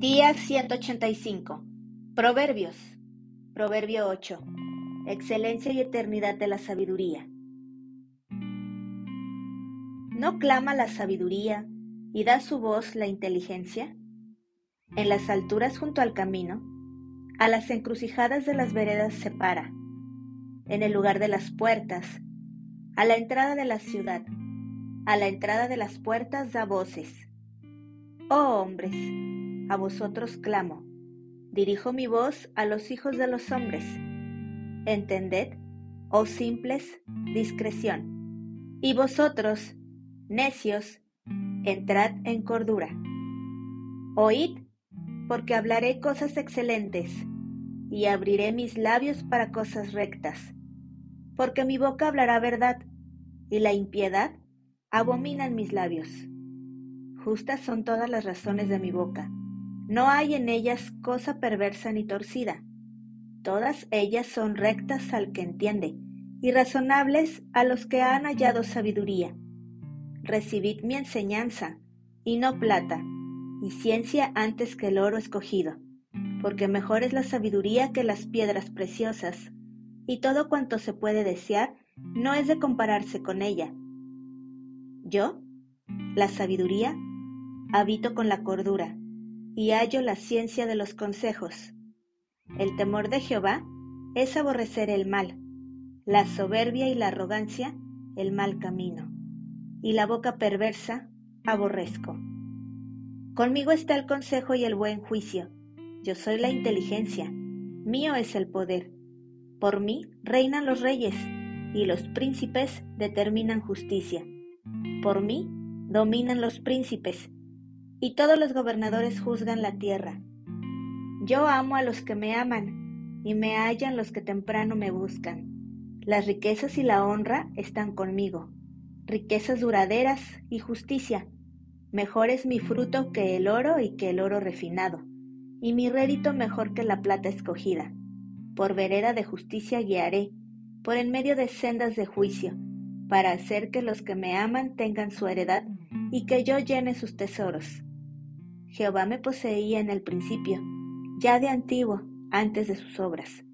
Día 185. Proverbios. Proverbio 8. Excelencia y eternidad de la sabiduría. ¿No clama la sabiduría y da su voz la inteligencia? En las alturas junto al camino, a las encrucijadas de las veredas se para, en el lugar de las puertas, a la entrada de la ciudad, a la entrada de las puertas da voces. Oh hombres, a vosotros clamo. Dirijo mi voz a los hijos de los hombres. Entended, oh simples, discreción. Y vosotros, necios, entrad en cordura. Oíd, porque hablaré cosas excelentes, y abriré mis labios para cosas rectas, porque mi boca hablará verdad, y la impiedad abominan mis labios. Justas son todas las razones de mi boca no hay en ellas cosa perversa ni torcida. Todas ellas son rectas al que entiende y razonables a los que han hallado sabiduría. Recibid mi enseñanza, y no plata, y ciencia antes que el oro escogido, porque mejor es la sabiduría que las piedras preciosas, y todo cuanto se puede desear no es de compararse con ella. Yo, la sabiduría, habito con la cordura, y hallo la ciencia de los consejos. El temor de Jehová es aborrecer el mal, la soberbia y la arrogancia el mal camino, y la boca perversa aborrezco. Conmigo está el consejo y el buen juicio, yo soy la inteligencia, mío es el poder. Por mí reinan los reyes, y los príncipes determinan justicia. Por mí dominan los príncipes, y todos los gobernadores juzgan la tierra. Yo amo a los que me aman, y me hallan los que temprano me buscan. Las riquezas y la honra están conmigo, riquezas duraderas y justicia. Mejor es mi fruto que el oro y que el oro refinado, y mi rédito mejor que la plata escogida. Por vereda de justicia guiaré, por en medio de sendas de juicio, para hacer que los que me aman tengan su heredad y que yo llene sus tesoros. Jehová me poseía en el principio, ya de antiguo, antes de sus obras.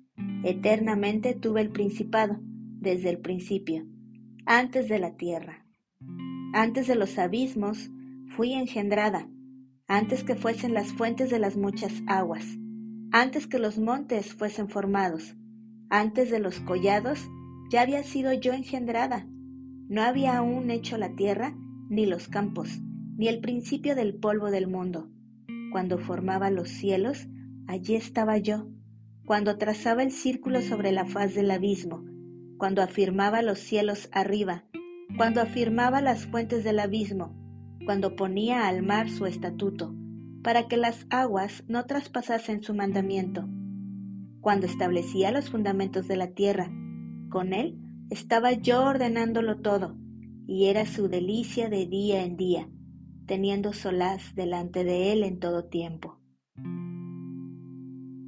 Eternamente tuve el principado, desde el principio, antes de la tierra. Antes de los abismos fui engendrada, antes que fuesen las fuentes de las muchas aguas, antes que los montes fuesen formados, antes de los collados ya había sido yo engendrada. No había aún hecho la tierra, ni los campos, ni el principio del polvo del mundo. Cuando formaba los cielos, allí estaba yo. Cuando trazaba el círculo sobre la faz del abismo, cuando afirmaba los cielos arriba, cuando afirmaba las fuentes del abismo, cuando ponía al mar su estatuto, para que las aguas no traspasasen su mandamiento, cuando establecía los fundamentos de la tierra, con él estaba yo ordenándolo todo, y era su delicia de día en día teniendo solaz delante de Él en todo tiempo.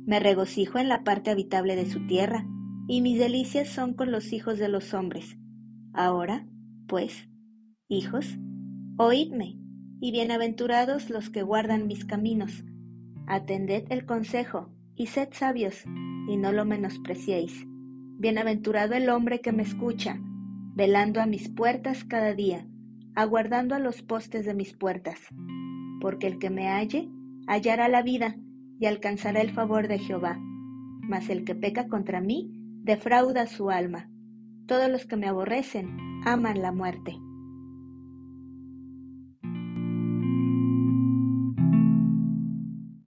Me regocijo en la parte habitable de su tierra, y mis delicias son con los hijos de los hombres. Ahora, pues, hijos, oídme, y bienaventurados los que guardan mis caminos. Atended el consejo, y sed sabios, y no lo menospreciéis. Bienaventurado el hombre que me escucha, velando a mis puertas cada día, aguardando a los postes de mis puertas, porque el que me halle hallará la vida y alcanzará el favor de Jehová. Mas el que peca contra mí defrauda su alma. Todos los que me aborrecen aman la muerte.